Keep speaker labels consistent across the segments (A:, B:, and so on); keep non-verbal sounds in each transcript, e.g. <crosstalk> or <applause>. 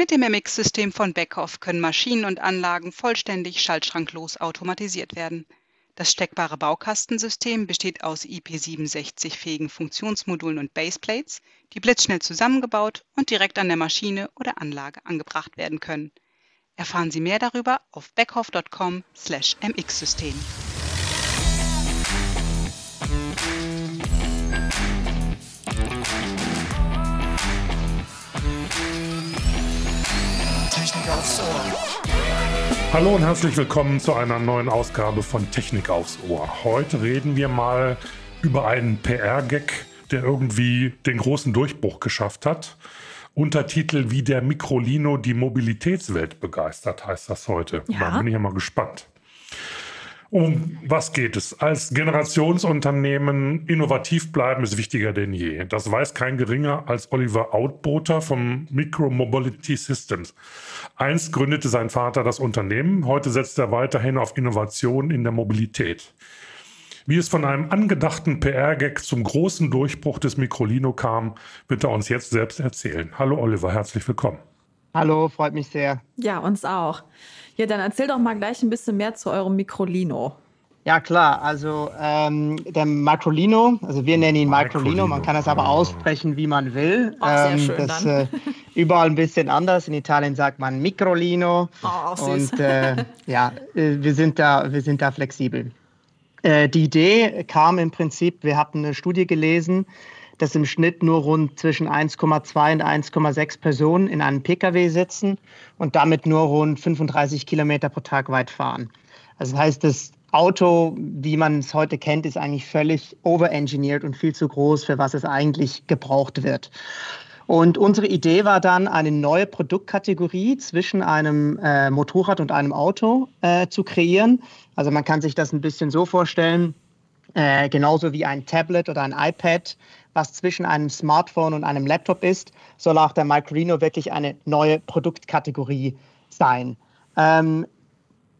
A: Mit dem MX-System von Beckhoff können Maschinen und Anlagen vollständig schaltschranklos automatisiert werden. Das steckbare Baukastensystem besteht aus IP67-fähigen Funktionsmodulen und Baseplates, die blitzschnell zusammengebaut und direkt an der Maschine oder Anlage angebracht werden können. Erfahren Sie mehr darüber auf beckhoff.com/mx-System.
B: aufs Ohr. Hallo und herzlich willkommen zu einer neuen Ausgabe von Technik aufs Ohr. Heute reden wir mal über einen PR-Gag, der irgendwie den großen Durchbruch geschafft hat. Untertitel wie der Mikrolino die Mobilitätswelt begeistert, heißt das heute. Ja. Da bin ich ja mal gespannt. Um was geht es? Als Generationsunternehmen innovativ bleiben ist wichtiger denn je. Das weiß kein geringer als Oliver Outboter vom Micromobility Systems. Einst gründete sein Vater das Unternehmen, heute setzt er weiterhin auf Innovation in der Mobilität. Wie es von einem angedachten PR-Gag zum großen Durchbruch des Microlino kam, wird er uns jetzt selbst erzählen. Hallo Oliver, herzlich willkommen.
C: Hallo, freut mich sehr.
D: Ja, uns auch. Ja, dann erzähl doch mal gleich ein bisschen mehr zu eurem Microlino.
C: Ja, klar. Also ähm, der Microlino, also wir nennen ihn Microlino, man kann das aber aussprechen, wie man will.
D: Oh, sehr ähm, schön
C: das äh, überall ein bisschen anders. In Italien sagt man Microlino.
D: Oh, süß.
C: Und äh, ja, äh, wir sind da, wir sind da flexibel. Äh, die Idee kam im Prinzip, wir hatten eine Studie gelesen, dass im Schnitt nur rund zwischen 1,2 und 1,6 Personen in einem Pkw sitzen und damit nur rund 35 Kilometer pro Tag weit fahren. Also das heißt, das Auto, wie man es heute kennt, ist eigentlich völlig overengineert und viel zu groß, für was es eigentlich gebraucht wird. Und unsere Idee war dann, eine neue Produktkategorie zwischen einem äh, Motorrad und einem Auto äh, zu kreieren. Also man kann sich das ein bisschen so vorstellen, äh, genauso wie ein Tablet oder ein iPad was zwischen einem Smartphone und einem Laptop ist, soll auch der Microlino wirklich eine neue Produktkategorie sein. Ähm,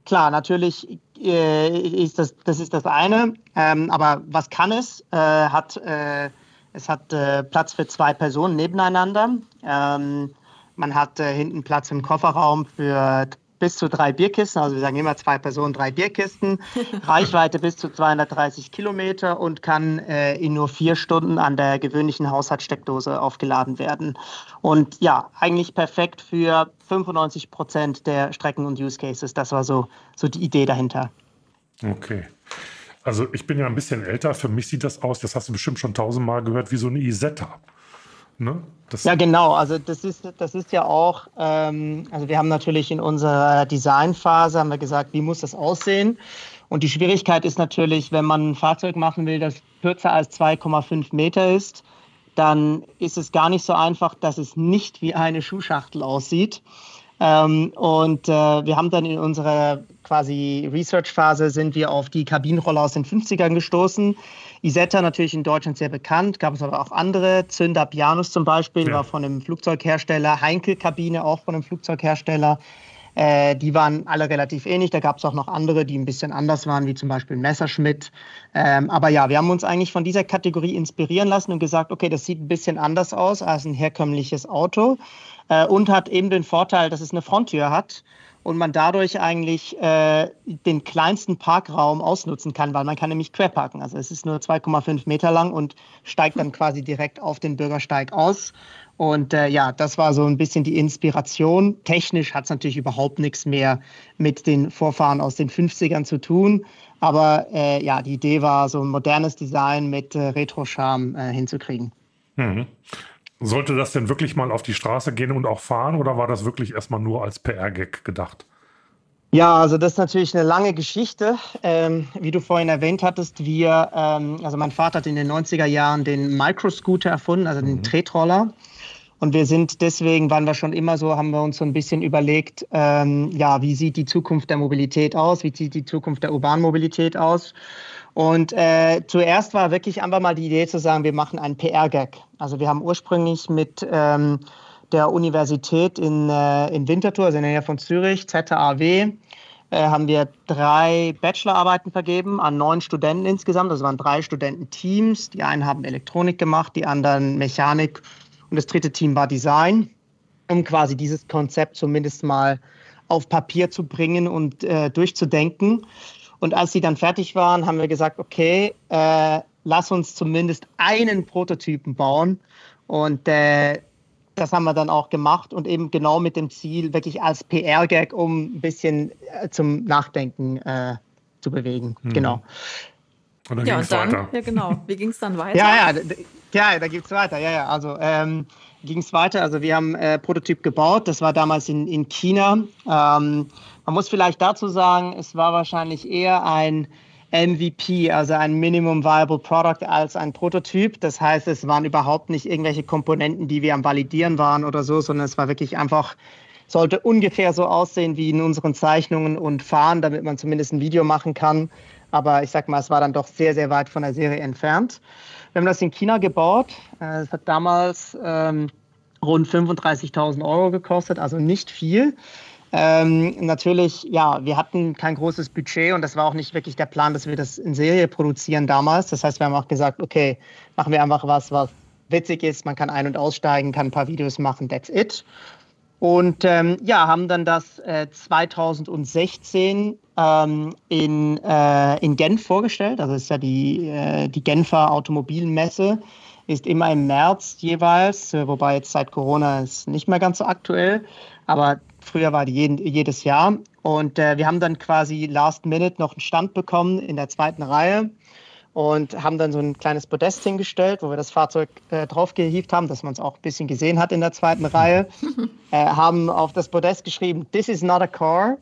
C: klar, natürlich äh, ist das, das ist das eine, ähm, aber was kann es? Äh, hat, äh, es hat äh, Platz für zwei Personen nebeneinander. Ähm, man hat äh, hinten Platz im Kofferraum für bis zu drei Bierkisten, also wir sagen immer zwei Personen, drei Bierkisten, <laughs> Reichweite bis zu 230 Kilometer und kann äh, in nur vier Stunden an der gewöhnlichen Haushaltssteckdose aufgeladen werden. Und ja, eigentlich perfekt für 95 Prozent der Strecken und Use Cases. Das war so, so die Idee dahinter.
B: Okay. Also ich bin ja ein bisschen älter, für mich sieht das aus, das hast du bestimmt schon tausendmal gehört, wie so eine Isetta.
C: Ne? ja, genau. Also das ist, das ist ja auch, ähm, also wir haben natürlich in unserer Designphase haben wir gesagt, wie muss das aussehen? Und die Schwierigkeit ist natürlich, wenn man ein Fahrzeug machen will, das kürzer als 2,5 Meter ist, dann ist es gar nicht so einfach, dass es nicht wie eine Schuhschachtel aussieht. Ähm, und äh, wir haben dann in unserer quasi Research-Phase sind wir auf die Kabinenrolle aus den 50ern gestoßen. Isetta natürlich in Deutschland sehr bekannt, gab es aber auch andere. Zünder Pianus zum Beispiel ja. war von einem Flugzeughersteller, Heinkel-Kabine auch von einem Flugzeughersteller. Äh, die waren alle relativ ähnlich. Da gab es auch noch andere, die ein bisschen anders waren, wie zum Beispiel Messerschmitt. Ähm, aber ja, wir haben uns eigentlich von dieser Kategorie inspirieren lassen und gesagt, okay, das sieht ein bisschen anders aus als ein herkömmliches Auto äh, und hat eben den Vorteil, dass es eine Fronttür hat und man dadurch eigentlich äh, den kleinsten Parkraum ausnutzen kann, weil man kann nämlich quer parken. Also es ist nur 2,5 Meter lang und steigt dann quasi direkt auf den Bürgersteig aus. Und äh, ja, das war so ein bisschen die Inspiration. Technisch hat es natürlich überhaupt nichts mehr mit den Vorfahren aus den 50ern zu tun. Aber äh, ja, die Idee war, so ein modernes Design mit äh, Retro-Charme äh, hinzukriegen.
B: Mhm. Sollte das denn wirklich mal auf die Straße gehen und auch fahren oder war das wirklich erstmal nur als PR-Gag gedacht?
C: Ja, also das ist natürlich eine lange Geschichte. Ähm, wie du vorhin erwähnt hattest, wir, ähm, also mein Vater hat in den 90er Jahren den Microscooter erfunden, also den mhm. Tretroller. Und wir sind deswegen, waren wir schon immer so, haben wir uns so ein bisschen überlegt, ähm, ja, wie sieht die Zukunft der Mobilität aus? Wie sieht die Zukunft der urbanen Mobilität aus? Und äh, zuerst war wirklich einfach mal die Idee zu sagen, wir machen einen PR-Gag. Also wir haben ursprünglich mit ähm, der Universität in, äh, in Winterthur, also in der Nähe von Zürich, ZAW, äh, haben wir drei Bachelorarbeiten vergeben an neun Studenten insgesamt. Das waren drei Studententeams. Die einen haben Elektronik gemacht, die anderen Mechanik und das dritte Team war Design. um quasi dieses Konzept zumindest mal auf Papier zu bringen und äh, durchzudenken. Und als sie dann fertig waren, haben wir gesagt, okay, äh, lass uns zumindest einen Prototypen bauen. Und äh, das haben wir dann auch gemacht und eben genau mit dem Ziel, wirklich als PR-Gag, um ein bisschen äh, zum Nachdenken äh, zu bewegen. Mhm. Genau.
B: Und dann ja, ging es weiter.
D: Ja, genau. Wie ging es dann <laughs> weiter?
C: ja, ja, ja, da geht es weiter. Ja, ja. Also ähm, ging es weiter. Also wir haben äh, Prototyp gebaut. Das war damals in, in China. Ähm, man muss vielleicht dazu sagen, es war wahrscheinlich eher ein MVP, also ein Minimum Viable Product als ein Prototyp. Das heißt, es waren überhaupt nicht irgendwelche Komponenten, die wir am Validieren waren oder so, sondern es war wirklich einfach, sollte ungefähr so aussehen wie in unseren Zeichnungen und fahren, damit man zumindest ein Video machen kann. Aber ich sag mal, es war dann doch sehr, sehr weit von der Serie entfernt. Wir haben das in China gebaut. Es hat damals ähm, rund 35.000 Euro gekostet, also nicht viel. Ähm, natürlich, ja, wir hatten kein großes Budget und das war auch nicht wirklich der Plan, dass wir das in Serie produzieren damals. Das heißt, wir haben auch gesagt, okay, machen wir einfach was, was witzig ist, man kann ein- und aussteigen, kann ein paar Videos machen, that's it. Und ähm, ja, haben dann das äh, 2016 ähm, in, äh, in Genf vorgestellt. Also ist ja die, äh, die Genfer Automobilmesse, ist immer im März jeweils, äh, wobei jetzt seit Corona ist nicht mehr ganz so aktuell. Aber Früher war die jeden, jedes Jahr. Und äh, wir haben dann quasi last minute noch einen Stand bekommen in der zweiten Reihe und haben dann so ein kleines Podest hingestellt, wo wir das Fahrzeug äh, draufgehievt haben, dass man es auch ein bisschen gesehen hat in der zweiten <laughs> Reihe. äh, haben auf das Podest geschrieben, This is not a car.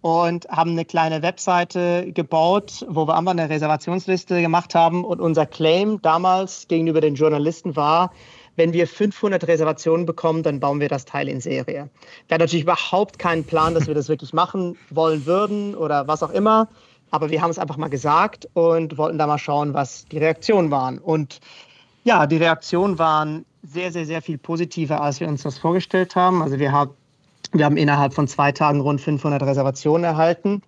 C: Und haben eine kleine Webseite gebaut, wo wir einfach eine Reservationsliste gemacht haben. Und unser Claim damals gegenüber den Journalisten war, wenn wir 500 Reservationen bekommen, dann bauen wir das Teil in Serie. Wir hatten natürlich überhaupt keinen Plan, dass wir das wirklich machen wollen würden oder was auch immer. Aber wir haben es einfach mal gesagt und wollten da mal schauen, was die Reaktionen waren. Und ja, die Reaktionen waren sehr, sehr, sehr viel positiver, als wir uns das vorgestellt haben. Also wir haben, wir haben innerhalb von zwei Tagen rund 500 Reservationen erhalten.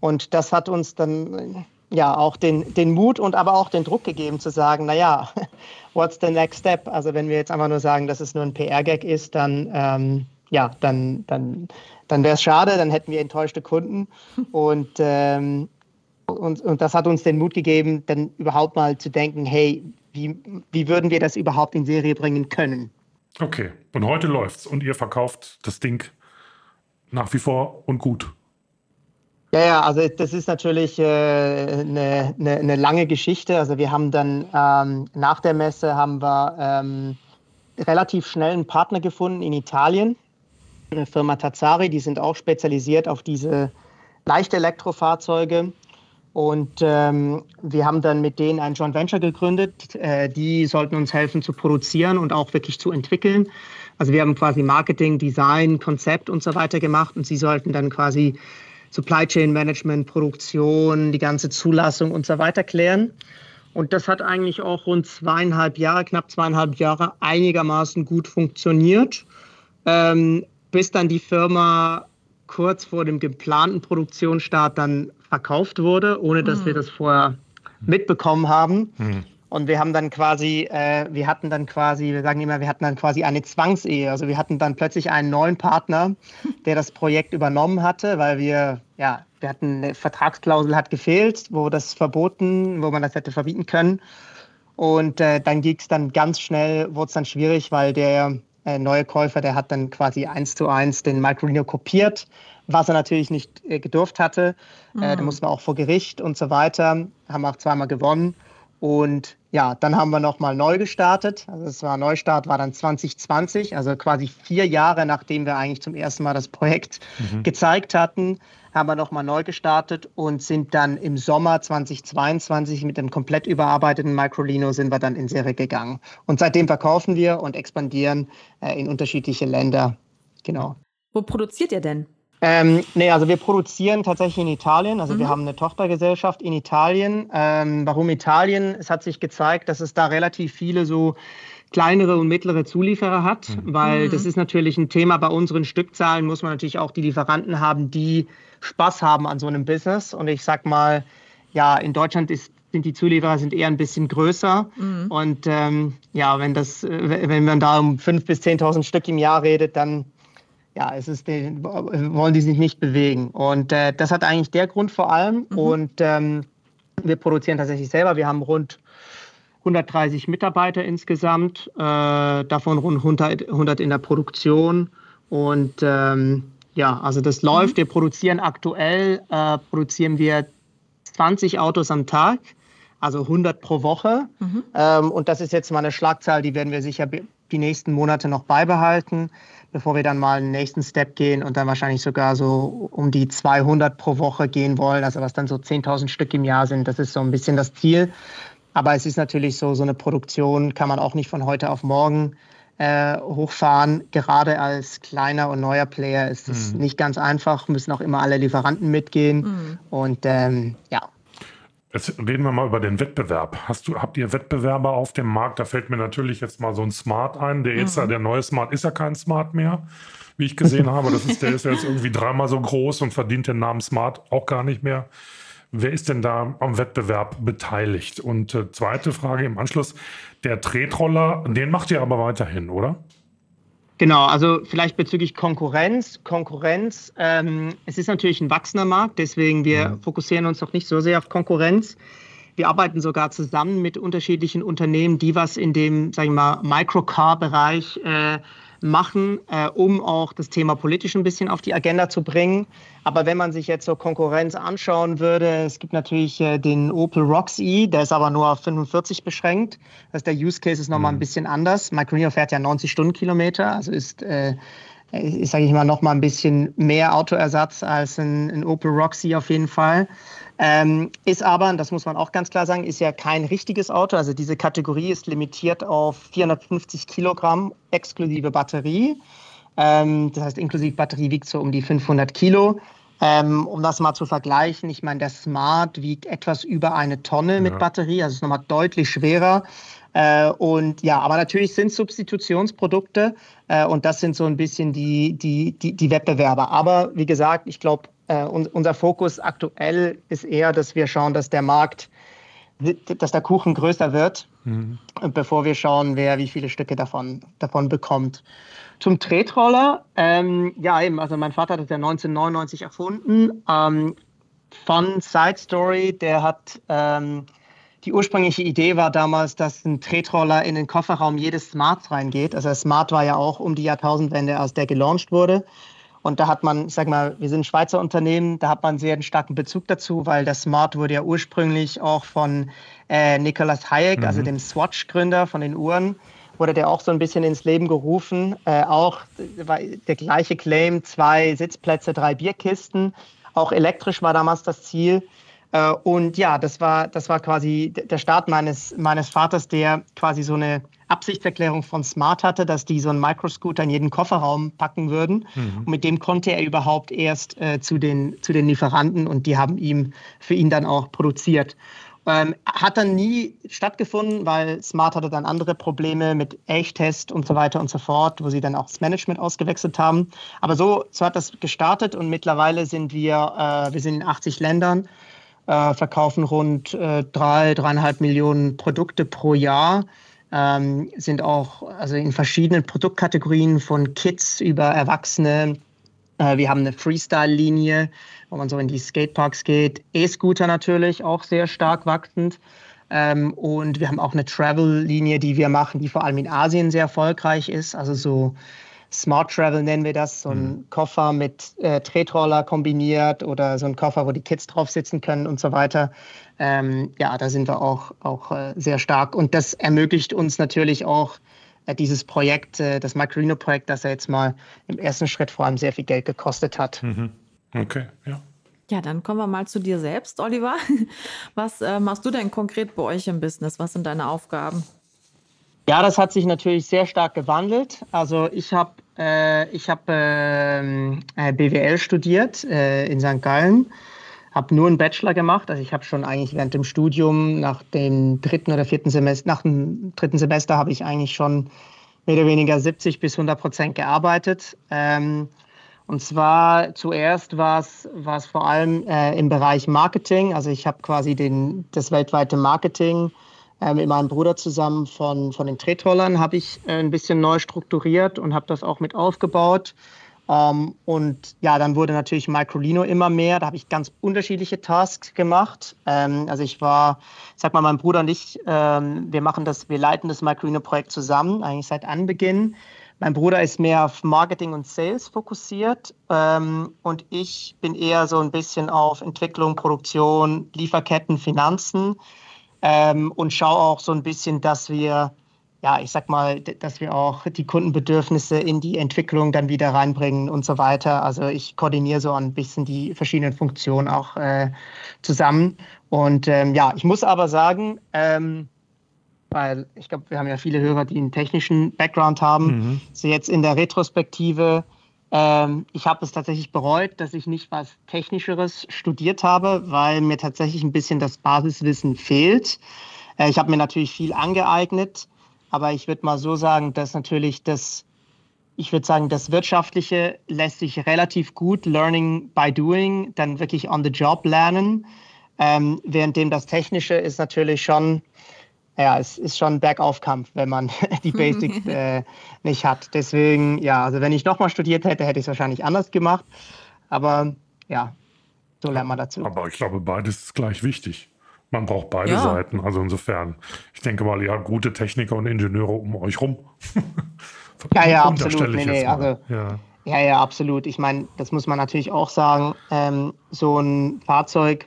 C: Und das hat uns dann ja auch den, den Mut und aber auch den Druck gegeben zu sagen, naja, <laughs> what's the next step? Also wenn wir jetzt einfach nur sagen, dass es nur ein PR-Gag ist, dann ähm, ja, dann, dann, dann wäre es schade, dann hätten wir enttäuschte Kunden. Und, ähm, und, und das hat uns den Mut gegeben, dann überhaupt mal zu denken, hey, wie, wie würden wir das überhaupt in Serie bringen können?
B: Okay, und heute läuft's und ihr verkauft das Ding nach wie vor und gut.
C: Ja, ja, also das ist natürlich äh, eine, eine, eine, lange Geschichte. Also wir haben dann ähm, nach der Messe haben wir ähm, relativ schnell einen Partner gefunden in Italien, eine Firma Tazzari, die sind auch spezialisiert auf diese leichte Elektrofahrzeuge. Und ähm, wir haben dann mit denen ein Joint Venture gegründet. Äh, die sollten uns helfen zu produzieren und auch wirklich zu entwickeln. Also wir haben quasi Marketing, Design, Konzept und so weiter gemacht und sie sollten dann quasi Supply Chain Management, Produktion, die ganze Zulassung und so weiter klären. Und das hat eigentlich auch rund zweieinhalb Jahre, knapp zweieinhalb Jahre einigermaßen gut funktioniert, ähm, bis dann die Firma kurz vor dem geplanten Produktionsstart dann verkauft wurde, ohne dass mhm. wir das vorher mitbekommen haben. Mhm. Und wir haben dann quasi, äh, wir hatten dann quasi, wir sagen immer, wir hatten dann quasi eine Zwangsehe. Also wir hatten dann plötzlich einen neuen Partner, <laughs> der das Projekt übernommen hatte, weil wir, ja, wir hatten eine Vertragsklausel hat gefehlt, wo das verboten, wo man das hätte verbieten können. Und äh, dann ging es dann ganz schnell, wurde es dann schwierig, weil der äh, neue Käufer, der hat dann quasi eins zu eins den Microlino kopiert, was er natürlich nicht äh, gedurft hatte. Mhm. da mussten wir auch vor Gericht und so weiter, haben auch zweimal gewonnen. Und ja, dann haben wir nochmal neu gestartet. Also es war Neustart, war dann 2020, also quasi vier Jahre nachdem wir eigentlich zum ersten Mal das Projekt mhm. gezeigt hatten, haben wir nochmal neu gestartet und sind dann im Sommer 2022 mit dem komplett überarbeiteten Microlino sind wir dann in Serie gegangen. Und seitdem verkaufen wir und expandieren äh, in unterschiedliche Länder. Genau.
D: Wo produziert ihr denn?
C: Ähm, nee, also wir produzieren tatsächlich in Italien. Also mhm. wir haben eine Tochtergesellschaft in Italien. Ähm, warum Italien? Es hat sich gezeigt, dass es da relativ viele so kleinere und mittlere Zulieferer hat, mhm. weil mhm. das ist natürlich ein Thema. Bei unseren Stückzahlen muss man natürlich auch die Lieferanten haben, die Spaß haben an so einem Business. Und ich sag mal, ja, in Deutschland ist sind die Zulieferer sind eher ein bisschen größer. Mhm. Und ähm, ja, wenn, das, wenn man da um 5.000 bis 10.000 Stück im Jahr redet, dann ja, es ist, wollen die sich nicht bewegen. Und äh, das hat eigentlich der Grund vor allem. Mhm. Und ähm, wir produzieren tatsächlich selber. Wir haben rund 130 Mitarbeiter insgesamt, äh, davon rund 100, 100 in der Produktion. Und ähm, ja, also das läuft. Mhm. Wir produzieren aktuell, äh, produzieren wir 20 Autos am Tag, also 100 pro Woche. Mhm. Ähm, und das ist jetzt mal eine Schlagzahl, die werden wir sicher die nächsten Monate noch beibehalten, bevor wir dann mal einen nächsten Step gehen und dann wahrscheinlich sogar so um die 200 pro Woche gehen wollen, also was dann so 10.000 Stück im Jahr sind. Das ist so ein bisschen das Ziel. Aber es ist natürlich so, so eine Produktion kann man auch nicht von heute auf morgen äh, hochfahren. Gerade als kleiner und neuer Player ist es mhm. nicht ganz einfach, müssen auch immer alle Lieferanten mitgehen. Mhm. Und ähm, ja.
B: Jetzt reden wir mal über den Wettbewerb. Hast du, habt ihr Wettbewerber auf dem Markt? Da fällt mir natürlich jetzt mal so ein Smart ein. Der jetzt, mhm. der neue Smart ist ja kein Smart mehr, wie ich gesehen habe. Das ist, der ist jetzt irgendwie dreimal so groß und verdient den Namen Smart auch gar nicht mehr. Wer ist denn da am Wettbewerb beteiligt? Und äh, zweite Frage im Anschluss, der Tretroller, den macht ihr aber weiterhin, oder?
C: Genau, also vielleicht bezüglich Konkurrenz. Konkurrenz, ähm, es ist natürlich ein wachsender Markt, deswegen wir ja. fokussieren uns noch nicht so sehr auf Konkurrenz. Wir arbeiten sogar zusammen mit unterschiedlichen Unternehmen, die was in dem, sagen wir mal, Microcar-Bereich äh, machen, äh, um auch das Thema politisch ein bisschen auf die Agenda zu bringen. Aber wenn man sich jetzt so Konkurrenz anschauen würde, es gibt natürlich äh, den Opel Roxy, der ist aber nur auf 45 beschränkt. Das heißt, der Use Case ist nochmal mhm. ein bisschen anders. Mike Reno fährt ja 90 Stundenkilometer, also ist äh, ist, sage ich mal, noch mal ein bisschen mehr Autoersatz als ein, ein Opel Roxy auf jeden Fall. Ähm, ist aber, das muss man auch ganz klar sagen, ist ja kein richtiges Auto. Also diese Kategorie ist limitiert auf 450 Kilogramm exklusive Batterie. Ähm, das heißt, inklusive Batterie wiegt so um die 500 Kilo. Ähm, um das mal zu vergleichen, ich meine, der Smart wiegt etwas über eine Tonne mit Batterie, also ist nochmal deutlich schwerer. Äh, und ja, aber natürlich sind Substitutionsprodukte äh, und das sind so ein bisschen die, die, die, die Wettbewerber. Aber wie gesagt, ich glaube, äh, un unser Fokus aktuell ist eher, dass wir schauen, dass der Markt, dass der Kuchen größer wird, mhm. bevor wir schauen, wer wie viele Stücke davon, davon bekommt. Zum Tretroller, ähm, ja eben, also mein Vater hat das ja 1999 erfunden. Ähm, Fun Side Story, der hat ähm, die ursprüngliche Idee war damals, dass ein Tretroller in den Kofferraum jedes Smarts reingeht. Also Smart war ja auch um die Jahrtausendwende, als der gelauncht wurde. Und da hat man, ich sag mal, wir sind ein Schweizer Unternehmen, da hat man sehr einen starken Bezug dazu, weil das Smart wurde ja ursprünglich auch von äh, Nicholas Hayek, also mhm. also dem Swatch-Gründer von den Uhren, wurde der auch so ein bisschen ins Leben gerufen. Äh, auch der gleiche Claim, zwei Sitzplätze, drei Bierkisten. Auch elektrisch war damals das Ziel. Äh, und ja, das war, das war quasi der Start meines, meines Vaters, der quasi so eine Absichtserklärung von Smart hatte, dass die so einen Microscooter in jeden Kofferraum packen würden. Mhm. Und mit dem konnte er überhaupt erst äh, zu, den, zu den Lieferanten und die haben ihm für ihn dann auch produziert. Ähm, hat dann nie stattgefunden, weil Smart hatte dann andere Probleme mit Elchtest und so weiter und so fort, wo sie dann auch das Management ausgewechselt haben. Aber so, so hat das gestartet und mittlerweile sind wir, äh, wir sind in 80 Ländern äh, verkaufen rund äh, drei, dreieinhalb Millionen Produkte pro Jahr. Ähm, sind auch also in verschiedenen Produktkategorien von Kids über Erwachsene. Äh, wir haben eine Freestyle-Linie, wo man so in die Skateparks geht. E-Scooter natürlich auch sehr stark wachsend. Ähm, und wir haben auch eine Travel-Linie, die wir machen, die vor allem in Asien sehr erfolgreich ist. Also so Smart Travel nennen wir das, so ein mhm. Koffer mit äh, Tretroller kombiniert oder so ein Koffer, wo die Kids drauf sitzen können und so weiter. Ähm, ja, da sind wir auch, auch äh, sehr stark. Und das ermöglicht uns natürlich auch äh, dieses Projekt, äh, das Microrino-Projekt, das ja jetzt mal im ersten Schritt vor allem sehr viel Geld gekostet hat.
B: Mhm. Okay, ja.
D: Ja, dann kommen wir mal zu dir selbst, Oliver. <laughs> Was äh, machst du denn konkret bei euch im Business? Was sind deine Aufgaben?
C: Ja, das hat sich natürlich sehr stark gewandelt. Also ich habe ich hab, ähm, äh, BWL studiert äh, in St. Gallen, habe nur einen Bachelor gemacht. Also ich habe schon eigentlich während dem Studium nach dem dritten oder vierten Semester, nach dem dritten Semester habe ich eigentlich schon mehr oder weniger 70 bis 100 Prozent gearbeitet. Ähm, Und zwar zuerst war es vor allem äh, im Bereich Marketing. Also ich habe quasi den, das weltweite Marketing äh, mit meinem Bruder zusammen von, von den Tretrollern habe ich äh, ein bisschen neu strukturiert und habe das auch mit aufgebaut. Ähm, und ja, dann wurde natürlich Microlino immer mehr. Da habe ich ganz unterschiedliche Tasks gemacht. Ähm, also ich war, sag mal, mein Bruder und ich, ähm, wir machen das, wir leiten das Microlino-Projekt zusammen, eigentlich seit Anbeginn. Mein Bruder ist mehr auf Marketing und Sales fokussiert ähm, und ich bin eher so ein bisschen auf Entwicklung, Produktion, Lieferketten, Finanzen ähm, und schaue auch so ein bisschen, dass wir, ja, ich sag mal, dass wir auch die Kundenbedürfnisse in die Entwicklung dann wieder reinbringen und so weiter. Also ich koordiniere so ein bisschen die verschiedenen Funktionen auch äh, zusammen. Und ähm, ja, ich muss aber sagen, ähm, weil ich glaube, wir haben ja viele Hörer, die einen technischen Background haben. Mhm. So jetzt in der Retrospektive, ähm, ich habe es tatsächlich bereut, dass ich nicht was Technischeres studiert habe, weil mir tatsächlich ein bisschen das Basiswissen fehlt. Äh, ich habe mir natürlich viel angeeignet, aber ich würde mal so sagen, dass natürlich das, ich würde sagen, das Wirtschaftliche lässt sich relativ gut Learning by Doing, dann wirklich on the job lernen. Ähm, währenddem das Technische ist natürlich schon ja, es ist schon ein Bergaufkampf, wenn man <laughs> die Basics <laughs> äh, nicht hat. Deswegen, ja, also wenn ich nochmal studiert hätte, hätte ich es wahrscheinlich anders gemacht. Aber ja, so lernt man dazu.
B: Aber ich glaube, beides ist gleich wichtig. Man braucht beide ja. Seiten. Also insofern, ich denke mal, ja, gute Techniker und Ingenieure um euch rum. <laughs>
C: ja, ja, absolut. Nee, nee, also, ja. ja, ja, absolut. Ich meine, das muss man natürlich auch sagen. Ähm, so ein Fahrzeug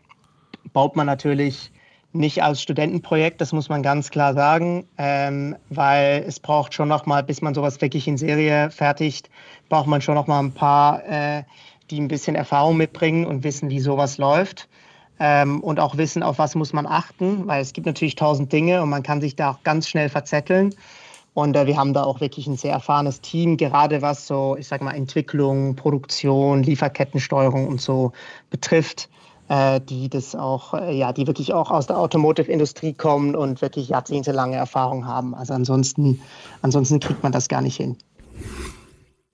C: baut man natürlich nicht als Studentenprojekt, das muss man ganz klar sagen, ähm, weil es braucht schon noch mal, bis man sowas wirklich in Serie fertigt, braucht man schon noch mal ein paar, äh, die ein bisschen Erfahrung mitbringen und wissen, wie sowas läuft. Ähm, und auch wissen, auf was muss man achten, weil es gibt natürlich tausend Dinge und man kann sich da auch ganz schnell verzetteln. Und äh, wir haben da auch wirklich ein sehr erfahrenes Team, gerade was so, ich sag mal, Entwicklung, Produktion, Lieferkettensteuerung und so betrifft die das auch, äh, ja, die wirklich auch aus der Automotive-Industrie kommen und wirklich jahrzehntelange Erfahrung haben. Also ansonsten, ansonsten kriegt man das gar nicht hin.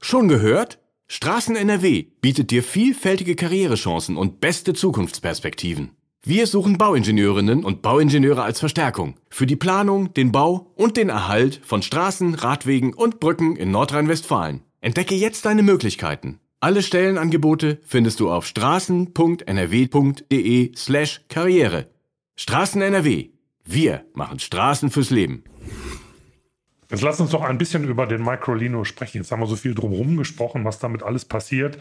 E: Schon gehört? Straßen NRW bietet dir vielfältige Karrierechancen und beste Zukunftsperspektiven. Wir suchen Bauingenieurinnen und Bauingenieure als Verstärkung für die Planung, den Bau und den Erhalt von Straßen, Radwegen und Brücken in Nordrhein-Westfalen. Entdecke jetzt deine Möglichkeiten alle Stellenangebote findest du auf straßen.nrw.de slash Karriere. Straßen NRW. Wir machen Straßen fürs Leben.
B: Jetzt lass uns doch ein bisschen über den Microlino sprechen. Jetzt haben wir so viel drumherum gesprochen, was damit alles passiert.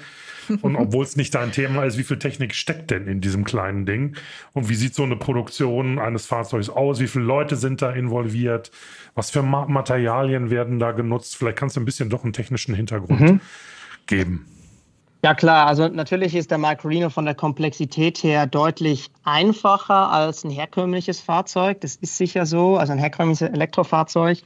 B: Und <laughs> obwohl es nicht dein Thema ist, wie viel Technik steckt denn in diesem kleinen Ding? Und wie sieht so eine Produktion eines Fahrzeugs aus? Wie viele Leute sind da involviert? Was für Materialien werden da genutzt? Vielleicht kannst du ein bisschen doch einen technischen Hintergrund mhm. geben.
C: Ja klar, also natürlich ist der Microlino von der Komplexität her deutlich einfacher als ein herkömmliches Fahrzeug. Das ist sicher so, also ein herkömmliches Elektrofahrzeug.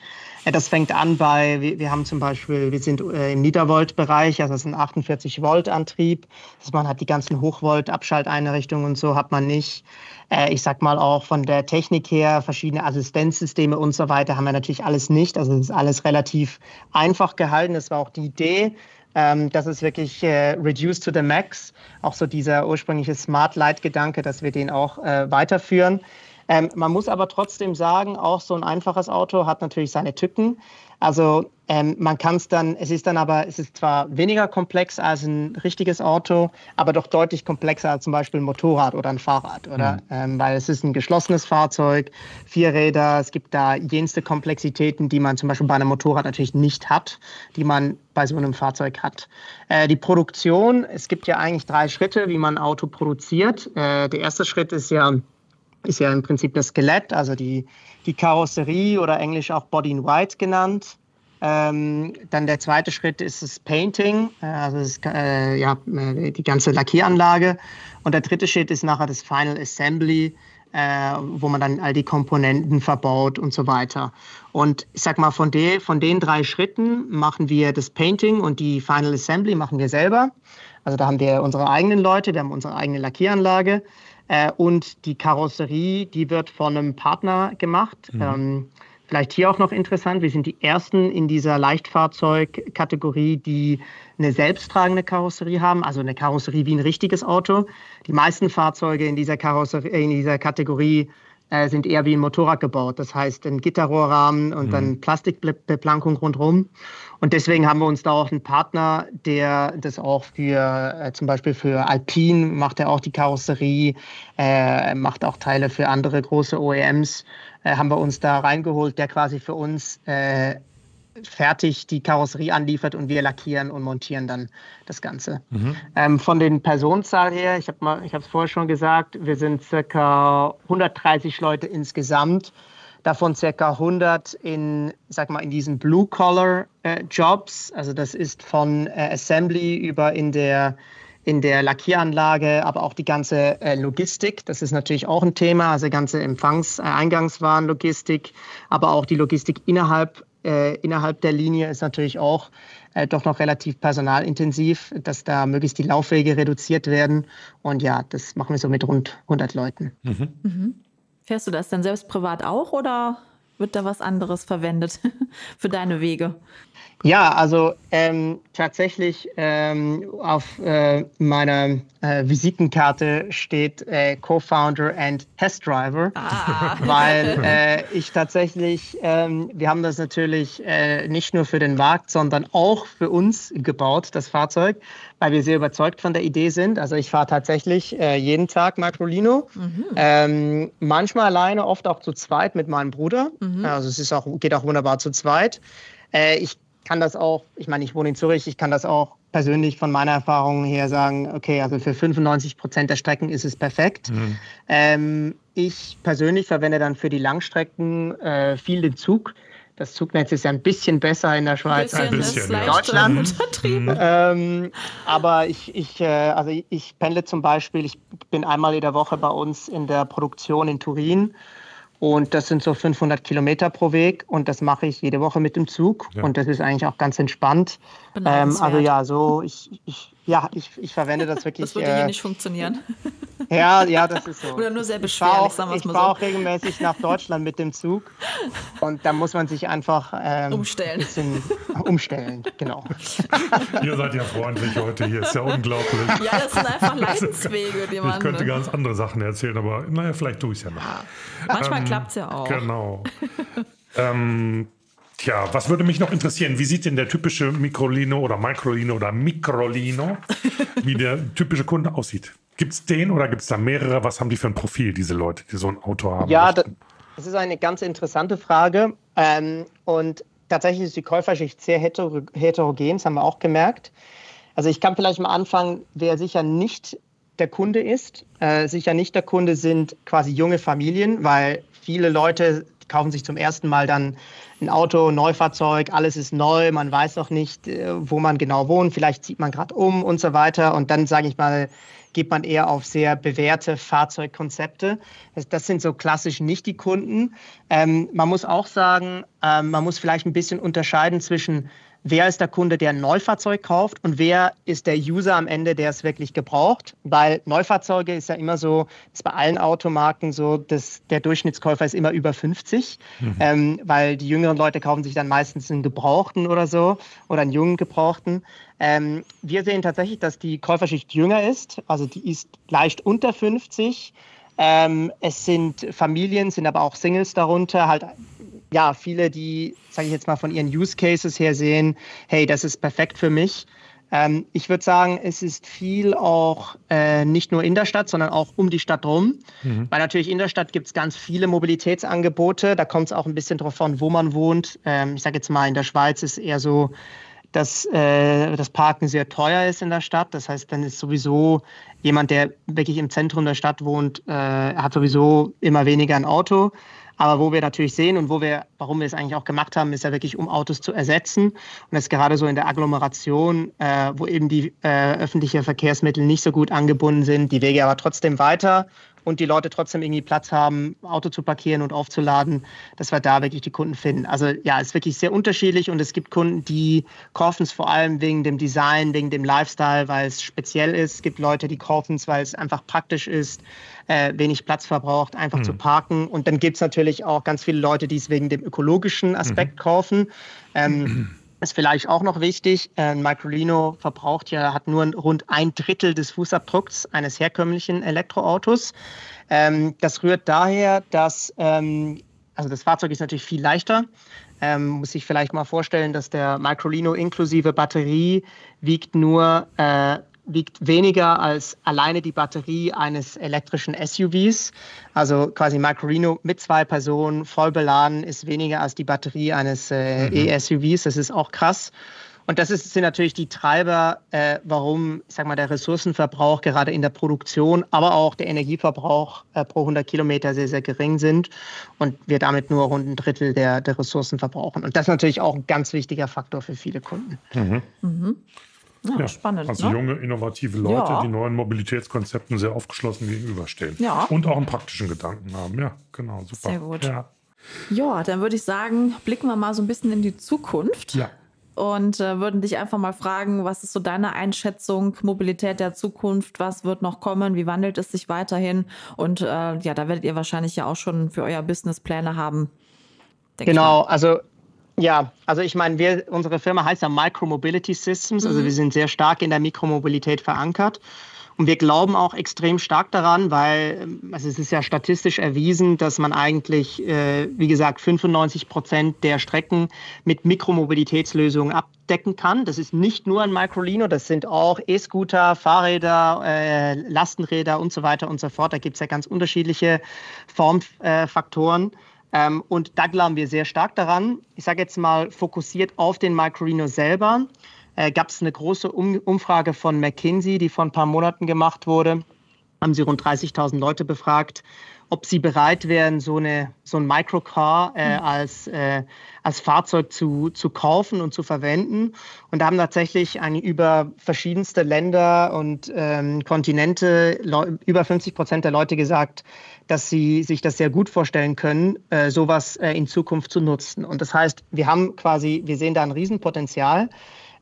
C: Das fängt an bei, wir haben zum Beispiel, wir sind äh, im Niedervolt-Bereich, also das ist ein 48-Volt-Antrieb. Also man hat die ganzen Hochvolt-Abschalteinrichtungen und so hat man nicht. Äh, ich sag mal auch von der Technik her, verschiedene Assistenzsysteme und so weiter haben wir natürlich alles nicht. Also es ist alles relativ einfach gehalten. Das war auch die Idee ähm, das ist wirklich äh, reduced to the max. Auch so dieser ursprüngliche Smart Light-Gedanke, dass wir den auch äh, weiterführen. Ähm, man muss aber trotzdem sagen, auch so ein einfaches Auto hat natürlich seine Tücken. Also ähm, man kann es dann, es ist dann aber, es ist zwar weniger komplex als ein richtiges Auto, aber doch deutlich komplexer als zum Beispiel ein Motorrad oder ein Fahrrad, oder? Mhm. Ähm, weil es ist ein geschlossenes Fahrzeug, vier Räder, es gibt da jenste Komplexitäten, die man zum Beispiel bei einem Motorrad natürlich nicht hat, die man bei so einem Fahrzeug hat. Äh, die Produktion, es gibt ja eigentlich drei Schritte, wie man ein Auto produziert. Äh, der erste Schritt ist ja, ist ja im Prinzip das Skelett, also die, die Karosserie oder englisch auch Body in White genannt. Ähm, dann der zweite Schritt ist das Painting, äh, also das, äh, ja, äh, die ganze Lackieranlage. Und der dritte Schritt ist nachher das Final Assembly, äh, wo man dann all die Komponenten verbaut und so weiter. Und ich sag mal, von, de, von den drei Schritten machen wir das Painting und die Final Assembly machen wir selber. Also da haben wir unsere eigenen Leute, wir haben unsere eigene Lackieranlage. Äh, und die Karosserie, die wird von einem Partner gemacht. Mhm. Ähm, vielleicht hier auch noch interessant, wir sind die Ersten in dieser Leichtfahrzeugkategorie, die eine selbsttragende Karosserie haben, also eine Karosserie wie ein richtiges Auto. Die meisten Fahrzeuge in dieser, Karosserie, in dieser Kategorie äh, sind eher wie ein Motorrad gebaut. Das heißt, ein Gitterrohrrahmen und mhm. dann Plastikbeplankung rundherum. Und deswegen haben wir uns da auch einen Partner, der das auch für äh, zum Beispiel für Alpine macht er auch die Karosserie, äh, macht auch Teile für andere große OEMs, äh, haben wir uns da reingeholt, der quasi für uns äh, fertig die Karosserie anliefert und wir lackieren und montieren dann das Ganze. Mhm. Ähm, von den Personenzahl her, ich habe es vorher schon gesagt, wir sind circa 130 Leute insgesamt, davon circa 100 in, sag mal, in diesen Blue-Collar-Jobs. Äh, also das ist von äh, Assembly über in der in der Lackieranlage, aber auch die ganze äh, Logistik. Das ist natürlich auch ein Thema, also ganze Empfangs-, äh, Eingangswarenlogistik, aber auch die Logistik innerhalb äh, innerhalb der Linie ist natürlich auch äh, doch noch relativ personalintensiv, dass da möglichst die Laufwege reduziert werden. Und ja, das machen wir so mit rund 100 Leuten. Mhm.
D: Mhm. Fährst du das denn selbst privat auch oder wird da was anderes verwendet <laughs> für deine Wege?
C: Ja, also ähm, tatsächlich ähm, auf äh, meiner äh, Visitenkarte steht äh, Co-Founder and Test Driver, ah. <laughs> weil äh, ich tatsächlich, ähm, wir haben das natürlich äh, nicht nur für den Markt, sondern auch für uns gebaut, das Fahrzeug, weil wir sehr überzeugt von der Idee sind. Also ich fahre tatsächlich äh, jeden Tag Macrolino, mhm. ähm, manchmal alleine, oft auch zu zweit mit meinem Bruder. Mhm. Also es ist auch, geht auch wunderbar zu zweit. ich kann das auch, ich meine, ich wohne in Zürich, ich kann das auch persönlich von meiner Erfahrung her sagen, okay, also für 95 Prozent der Strecken ist es perfekt. Mhm. Ähm, ich persönlich verwende dann für die Langstrecken äh, viel den Zug. Das Zugnetz ist ja ein bisschen besser in der Schweiz
D: als
C: in
D: Deutschland. <laughs>
C: Mhm. Ähm, aber ich, ich, äh, also ich, ich pendle zum Beispiel, ich bin einmal in der Woche bei uns in der Produktion in Turin und das sind so 500 Kilometer pro Weg und das mache ich jede Woche mit dem Zug. Ja. Und das ist eigentlich auch ganz entspannt. Ähm, also ja, so ich, ich, ja, ich, ich verwende das wirklich.
D: Das würde äh, hier nicht funktionieren.
C: Ja, ja, das ist so.
D: Oder nur sehr beschwerlich,
C: auch, sagen wir es mal so. Ich fahre auch regelmäßig nach Deutschland mit dem Zug und da muss man sich einfach ähm,
D: umstellen.
C: bisschen umstellen, genau.
B: Ihr seid ja freundlich heute hier, ist ja unglaublich.
D: Ja, das sind einfach <laughs> Leidenswege, die man...
B: Ich könnte ganz andere Sachen erzählen, aber naja, vielleicht tue ich es ja noch. Ja.
D: Manchmal ähm, klappt es ja auch.
B: Genau. <laughs> ähm, Tja, was würde mich noch interessieren? Wie sieht denn der typische Mikrolino oder Microlino oder Mikrolino, wie der typische Kunde aussieht? Gibt es den oder gibt es da mehrere? Was haben die für ein Profil, diese Leute, die so ein Auto haben?
C: Ja, möchten? das ist eine ganz interessante Frage. Ähm, und tatsächlich ist die Käuferschicht sehr heterogen, das haben wir auch gemerkt. Also ich kann vielleicht mal anfangen, wer sicher nicht der Kunde ist. Äh, sicher nicht der Kunde sind quasi junge Familien, weil viele Leute kaufen sich zum ersten Mal dann ein Auto, Neufahrzeug, alles ist neu, man weiß noch nicht, äh, wo man genau wohnt, vielleicht zieht man gerade um und so weiter. Und dann, sage ich mal, geht man eher auf sehr bewährte Fahrzeugkonzepte. Das, das sind so klassisch nicht die Kunden. Ähm, man muss auch sagen, ähm, man muss vielleicht ein bisschen unterscheiden zwischen wer ist der Kunde, der ein Neufahrzeug kauft und wer ist der User am Ende, der es wirklich gebraucht. Weil Neufahrzeuge ist ja immer so, ist bei allen Automarken so, dass der Durchschnittskäufer ist immer über 50, mhm. ähm, weil die jüngeren Leute kaufen sich dann meistens einen Gebrauchten oder so oder einen jungen Gebrauchten. Ähm, wir sehen tatsächlich, dass die Käuferschicht jünger ist, also die ist leicht unter 50. Ähm, es sind Familien, sind aber auch Singles darunter, halt ja, viele, die, sage ich jetzt mal, von ihren Use Cases her sehen, hey, das ist perfekt für mich. Ähm, ich würde sagen, es ist viel auch äh, nicht nur in der Stadt, sondern auch um die Stadt rum. Mhm. Weil natürlich in der Stadt gibt es ganz viele Mobilitätsangebote. Da kommt es auch ein bisschen darauf an, wo man wohnt. Ähm, ich sage jetzt mal, in der Schweiz ist eher so, dass äh, das Parken sehr teuer ist in der Stadt. Das heißt, dann ist sowieso jemand, der wirklich im Zentrum der Stadt wohnt, äh, hat sowieso immer weniger ein Auto. Aber wo wir natürlich sehen und wo wir, warum wir es eigentlich auch gemacht haben, ist ja wirklich, um Autos zu ersetzen. Und das ist gerade so in der Agglomeration, äh, wo eben die äh, öffentlichen Verkehrsmittel nicht so gut angebunden sind, die Wege aber trotzdem weiter und die Leute trotzdem irgendwie Platz haben, Auto zu parkieren und aufzuladen, dass wir da wirklich die Kunden finden. Also ja, es ist wirklich sehr unterschiedlich und es gibt Kunden, die kaufen es vor allem wegen dem Design, wegen dem Lifestyle, weil es speziell ist. Es gibt Leute, die kaufen es, weil es einfach praktisch ist, äh, wenig Platz verbraucht, einfach mhm. zu parken. Und dann gibt es natürlich auch ganz viele Leute, die es wegen dem ökologischen Aspekt mhm. kaufen. Ähm, <clears throat> ist vielleicht auch noch wichtig, ein Microlino verbraucht ja, hat nur rund ein Drittel des Fußabdrucks eines herkömmlichen Elektroautos. Ähm, das rührt daher, dass, ähm, also das Fahrzeug ist natürlich viel leichter. Ähm, muss sich vielleicht mal vorstellen, dass der Microlino inklusive Batterie wiegt nur äh, wiegt weniger als alleine die Batterie eines elektrischen SUVs. Also quasi Microrino mit zwei Personen voll beladen ist weniger als die Batterie eines äh, mhm. E-SUVs. Das ist auch krass. Und das ist, sind natürlich die Treiber, äh, warum, ich sag mal, der Ressourcenverbrauch gerade in der Produktion, aber auch der Energieverbrauch äh, pro 100 Kilometer sehr, sehr gering sind und wir damit nur rund ein Drittel der, der Ressourcen verbrauchen. Und das ist natürlich auch ein ganz wichtiger Faktor für viele Kunden. Mhm. Mhm.
B: Ja, ja, spannend. Also ne? junge, innovative Leute, ja. die neuen Mobilitätskonzepten sehr aufgeschlossen gegenüberstehen. Ja. Und auch einen praktischen Gedanken haben. Ja, genau, super.
D: Sehr gut. Ja, ja dann würde ich sagen, blicken wir mal so ein bisschen in die Zukunft. Ja. Und äh, würden dich einfach mal fragen, was ist so deine Einschätzung, Mobilität der Zukunft, was wird noch kommen, wie wandelt es sich weiterhin? Und äh, ja, da werdet ihr wahrscheinlich ja auch schon für euer Business Pläne haben.
C: Genau, also ja, also ich meine, wir, unsere Firma heißt ja Micromobility Systems, also mhm. wir sind sehr stark in der Mikromobilität verankert. Und wir glauben auch extrem stark daran, weil also es ist ja statistisch erwiesen, dass man eigentlich, äh, wie gesagt, 95 Prozent der Strecken mit Mikromobilitätslösungen abdecken kann. Das ist nicht nur ein Microlino, das sind auch E-Scooter, Fahrräder, äh, Lastenräder und so weiter und so fort. Da gibt es ja ganz unterschiedliche Formfaktoren. Äh, ähm, und da glauben wir sehr stark daran. Ich sage jetzt mal fokussiert auf den Microrino selber. Äh, Gab es eine große um Umfrage von McKinsey, die vor ein paar Monaten gemacht wurde. Haben sie rund 30.000 Leute befragt ob sie bereit wären, so, eine, so ein Microcar äh, mhm. als, äh, als Fahrzeug zu, zu kaufen und zu verwenden. Und da haben tatsächlich eine, über verschiedenste Länder und ähm, Kontinente über 50 Prozent der Leute gesagt, dass sie sich das sehr gut vorstellen können, äh, sowas äh, in Zukunft zu nutzen. Und das heißt, wir haben quasi, wir sehen da ein Riesenpotenzial.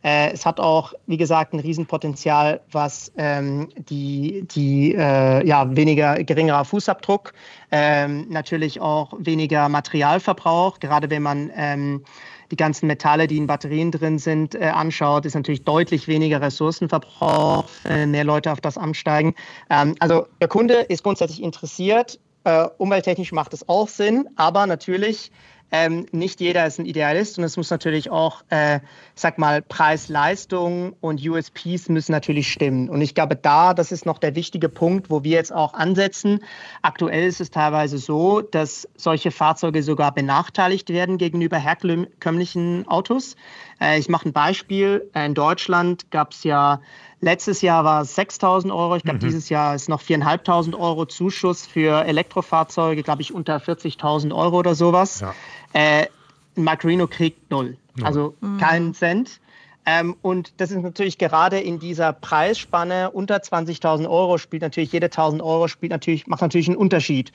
C: Äh, es hat auch, wie gesagt, ein Riesenpotenzial, was ähm, die, die äh, ja, weniger geringerer Fußabdruck, ähm, natürlich auch weniger Materialverbrauch, gerade wenn man ähm, die ganzen Metalle, die in Batterien drin sind, äh, anschaut, ist natürlich deutlich weniger Ressourcenverbrauch, äh, mehr Leute auf das ansteigen. Ähm, also der Kunde ist grundsätzlich interessiert. Äh, umwelttechnisch macht es auch Sinn, aber natürlich ähm, nicht jeder ist ein Idealist und es muss natürlich auch, äh, sag mal, Preis-Leistung und USPs müssen natürlich stimmen. Und ich glaube, da, das ist noch der wichtige Punkt, wo wir jetzt auch ansetzen. Aktuell ist es teilweise so, dass solche Fahrzeuge sogar benachteiligt werden gegenüber herkömmlichen Autos. Äh, ich mache ein Beispiel. In Deutschland gab es ja Letztes Jahr war es 6.000 Euro. Ich glaube, mhm. dieses Jahr ist noch 4.500 Euro Zuschuss für Elektrofahrzeuge, glaube ich, unter 40.000 Euro oder sowas. Ja. Äh, Macrino kriegt null, null. also mhm. keinen Cent. Ähm, und das ist natürlich gerade in dieser Preisspanne unter 20.000 Euro spielt natürlich jede 1.000 Euro spielt natürlich macht natürlich einen Unterschied.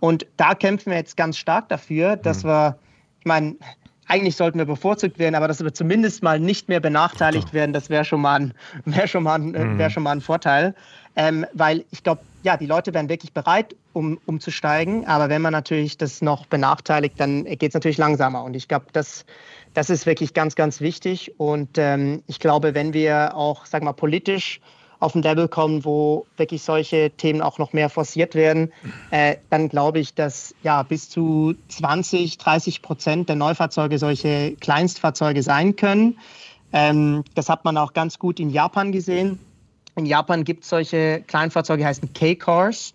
C: Und da kämpfen wir jetzt ganz stark dafür, dass mhm. wir, ich meine, eigentlich sollten wir bevorzugt werden, aber dass wir zumindest mal nicht mehr benachteiligt werden, das wäre schon mal ein, wär schon mal ein, äh, mhm. wär schon mal ein Vorteil. Ähm, weil ich glaube, ja, die Leute wären wirklich bereit, um, umzusteigen, aber wenn man natürlich das noch benachteiligt, dann geht es natürlich langsamer. Und ich glaube, das, das ist wirklich ganz, ganz wichtig. Und ähm, ich glaube, wenn wir auch, sag mal, politisch auf ein Level kommen, wo wirklich solche Themen auch noch mehr forciert werden, äh, dann glaube ich, dass ja bis zu 20, 30 Prozent der Neufahrzeuge solche Kleinstfahrzeuge sein können. Ähm, das hat man auch ganz gut in Japan gesehen. In Japan gibt es solche Kleinfahrzeuge, die heißen K-Cars.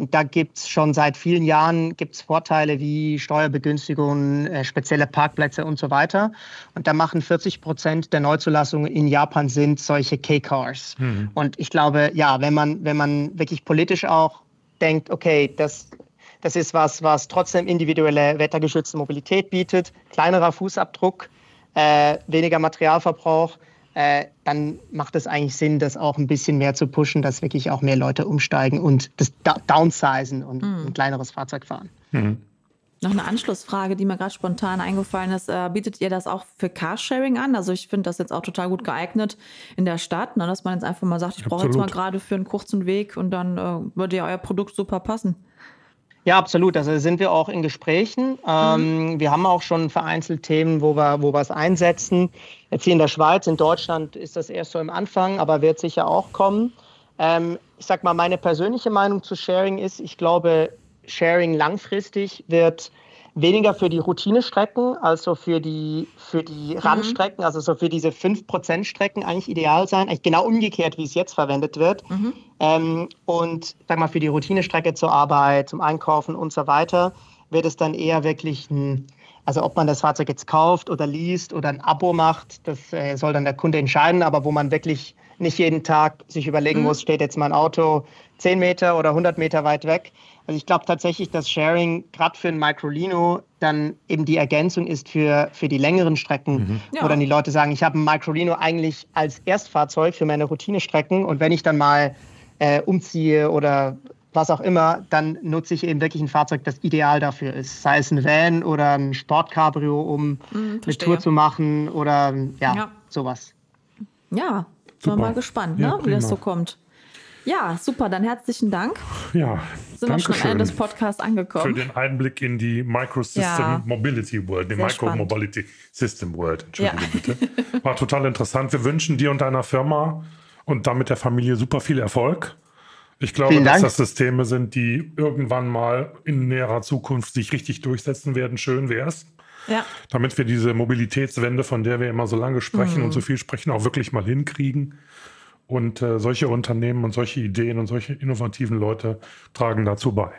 C: Und da gibt es schon seit vielen Jahren gibt's Vorteile wie Steuerbegünstigungen, äh, spezielle Parkplätze und so weiter. Und da machen 40 Prozent der Neuzulassungen in Japan sind solche K-Cars. Mhm. Und ich glaube, ja, wenn man, wenn man wirklich politisch auch denkt, okay, das, das ist was, was trotzdem individuelle wettergeschützte Mobilität bietet, kleinerer Fußabdruck, äh, weniger Materialverbrauch, äh, dann macht es eigentlich Sinn, das auch ein bisschen mehr zu pushen, dass wirklich auch mehr Leute umsteigen und das Downsizen und mhm. ein kleineres Fahrzeug fahren. Mhm.
D: Noch eine Anschlussfrage, die mir gerade spontan eingefallen ist. Äh, bietet ihr das auch für Carsharing an? Also ich finde das jetzt auch total gut geeignet in der Stadt, ne, dass man jetzt einfach mal sagt, ich brauche jetzt mal gerade für einen kurzen Weg und dann äh, würde ja euer Produkt super passen.
C: Ja, absolut. Also sind wir auch in Gesprächen. Ähm, mhm. Wir haben auch schon vereinzelt Themen, wo wir, wo wir es einsetzen. Jetzt hier in der Schweiz, in Deutschland ist das erst so im Anfang, aber wird sicher auch kommen. Ähm, ich sag mal, meine persönliche Meinung zu Sharing ist, ich glaube, Sharing langfristig wird weniger für die Routinestrecken, also für die, für die mhm. Randstrecken, also so für diese 5% Strecken eigentlich ideal sein. Eigentlich genau umgekehrt, wie es jetzt verwendet wird. Mhm. Ähm, und sag mal, für die Routinestrecke zur Arbeit, zum Einkaufen und so weiter, wird es dann eher wirklich ein, also ob man das Fahrzeug jetzt kauft oder liest oder ein Abo macht, das äh, soll dann der Kunde entscheiden, aber wo man wirklich nicht jeden Tag sich überlegen mhm. muss, steht jetzt mein Auto 10 Meter oder 100 Meter weit weg, also ich glaube tatsächlich, dass Sharing gerade für ein Microlino dann eben die Ergänzung ist für, für die längeren Strecken, mhm. ja. wo dann die Leute sagen, ich habe ein Microlino eigentlich als Erstfahrzeug für meine Routinestrecken und wenn ich dann mal äh, umziehe oder was auch immer, dann nutze ich eben wirklich ein Fahrzeug, das ideal dafür ist. Sei es ein Van oder ein Sportcabrio, um mhm, eine Tour zu machen oder ja, ja. sowas.
D: Ja, sind wir mal gespannt, ne, ja, wie das so kommt. Ja, super, dann herzlichen Dank.
B: Ja,
D: sind wir schon am Ende des Podcasts angekommen.
B: Für den Einblick in die Microsystem ja. Mobility World, die Micro Mobility System World. Entschuldige ja. bitte. War total interessant. Wir wünschen dir und deiner Firma und damit der Familie super viel Erfolg. Ich glaube, dass das Systeme sind, die irgendwann mal in näherer Zukunft sich richtig durchsetzen werden. Schön wäre es. Ja. Damit wir diese Mobilitätswende, von der wir immer so lange sprechen mhm. und so viel sprechen, auch wirklich mal hinkriegen. Und äh, solche Unternehmen und solche Ideen und solche innovativen Leute tragen dazu bei.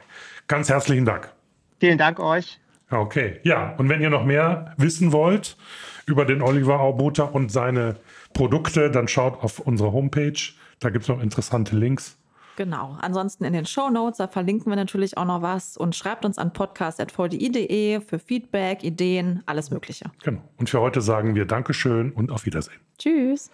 B: Ganz herzlichen Dank.
C: Vielen Dank euch.
B: Okay, ja, und wenn ihr noch mehr wissen wollt über den Oliver Aubuter und seine Produkte, dann schaut auf unsere Homepage. Da gibt es noch interessante Links.
D: Genau. Ansonsten in den Show Notes, da verlinken wir natürlich auch noch was und schreibt uns an podcast.vdi.de für Feedback, Ideen, alles Mögliche.
B: Genau. Und für heute sagen wir Dankeschön und auf Wiedersehen.
D: Tschüss.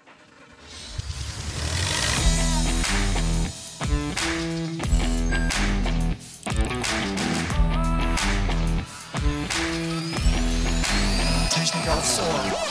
F: Technik aufs Ohr.